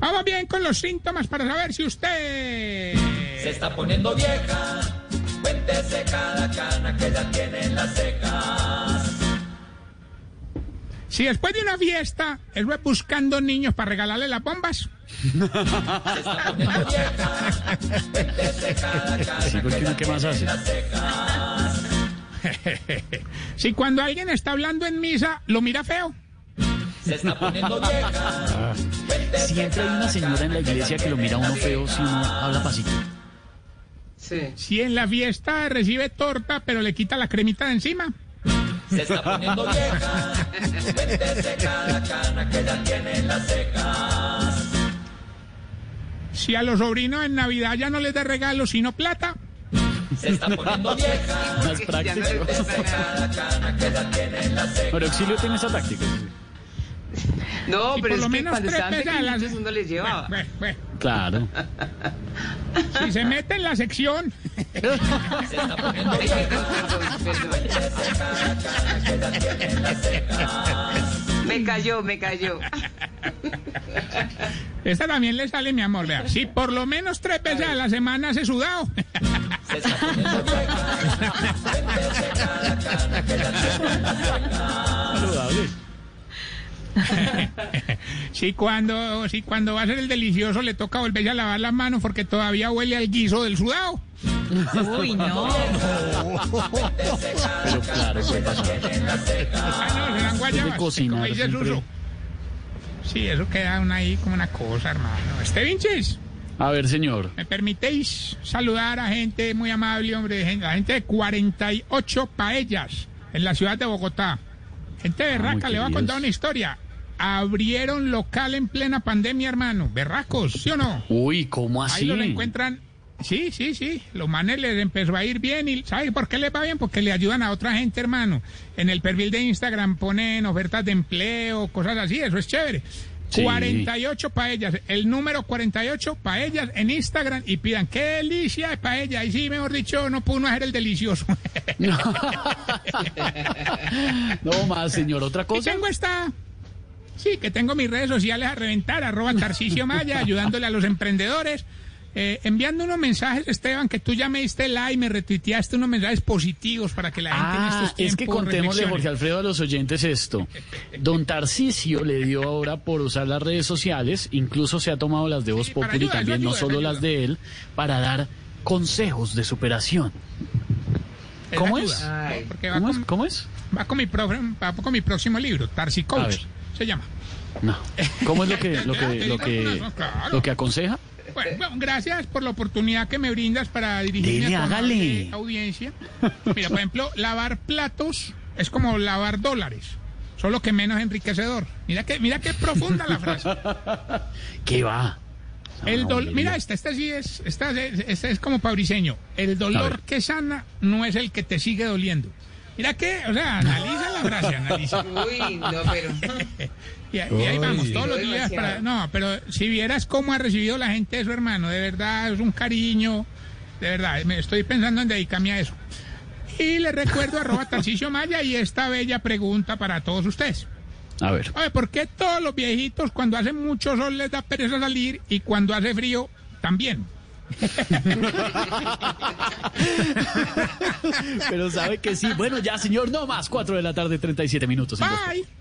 Vamos bien con los síntomas para saber si usted... Se está poniendo vieja, cuéntese cada cana que ya tiene en las cejas. Si después de una fiesta, él va buscando niños para regalarle las bombas. Se está poniendo vieja, cuéntese cada cana Sí, porque uno, ¿qué más hace? las cejas. Si cuando alguien está hablando en misa, lo mira feo. Se está poniendo vieja, cuéntese Siempre hay una señora en la iglesia que lo mira a uno feo si uno habla pasito. Sí. Si en la fiesta recibe torta, pero le quita la cremita de encima. Se está poniendo vieja, cuéntese cada cana que ya tiene en las cejas. Si a los sobrinos en Navidad ya no les da regalos, sino plata. Se está poniendo vieja, Más práctico. Pero Auxilio tiene esa táctica. No, Y pero por es lo que menos cuando tres estaban veces a la pequeñitos uno les llevaba. Bueno, bueno, Claro. si se mete en la sección, Se está. Me cayó, me cayó. esta también le sale, mi amor. Vea, si por lo menos tres veces a la semana hace sudado. se Si cuando, si cuando va a ser el delicioso le toca volverse a lavar las manos porque todavía huele al guiso del sudado. Uy, no. Pero claro. Ah, no, serán guayabas, cocinar como dice siempre. Suso. Sí, eso queda una ahí como una cosa, hermano. Este Vinches, A ver, señor. ¿me permitéis saludar a gente muy amable, hombre? gente- La gente de 48 paellas en la ciudad de Bogotá. Gente berraca, le voy a contar una historia. Abrieron local en plena pandemia, hermano. Berracos, ¿sí o no? Uy, ¿cómo Ahí así? lo encuentran. Sí, sí, sí. Los manes les empezó a ir bien. y ¿Sabes por qué les va bien? Porque le ayudan a otra gente, hermano. En el perfil de Instagram ponen ofertas de empleo, cosas así. Eso es chévere. Sí. 48 paellas. El número 48 paellas en Instagram y pidan qué delicia de paella. Y sí, mejor dicho, no pudo uno hacer el delicioso. No más, señor. ¿Otra Y cosa? tengo esta. Sí, que tengo mis redes sociales a reventar, arroba Tarcicio Maya, ayudándole a los emprendedores. Eh, enviando unos mensajes, Esteban, que tú ya me diste like, me retuiteaste unos mensajes positivos para que la gente en Ah, estos es tiempos que contémosle. Jorge Alfredo, a los oyentes esto. Don Tarcisio le dio ahora por usar las redes sociales, incluso se ha tomado las de Voz Sí, Populi ayuda, también, no solo las de él, para dar consejos de superación. Es ¿Cómo es? Ay. Porque va ¿Cómo es? con, ¿Cómo es? va con mi, va con mi próximo libro, Tarsi Coach, se llama. No. ¿Cómo es lo que, lo que, lo que, lo que aconseja? Bueno, bueno, gracias por la oportunidad que me brindas para dirigirme Dele, a tu hágale. audiencia. Mira, por ejemplo, lavar platos es como lavar dólares, solo que menos enriquecedor. Mira que, mira qué profunda la frase. ¿Qué va? El No, mira, esta, esta sí es, esta, es- esta es como pabriseño. El dolor que sana no es el que te sigue doliendo. Mira que, o sea, analiza la frase, analiza. Uy, no, pero. Y, y ahí vamos, todos los Lo días para... No, pero si vieras cómo ha recibido la gente eso, hermano, de verdad, es un cariño, de verdad, me estoy pensando en dedicarme a eso. Y le recuerdo arroba Tarcisio Maya y esta bella pregunta para todos ustedes. A ver. Oye, ¿por qué todos los viejitos cuando hace mucho sol les da pereza salir y cuando hace frío también? Pero sabe que sí. Bueno, ya, señor, no más. 4 de la tarde, 37 minutos. Bye.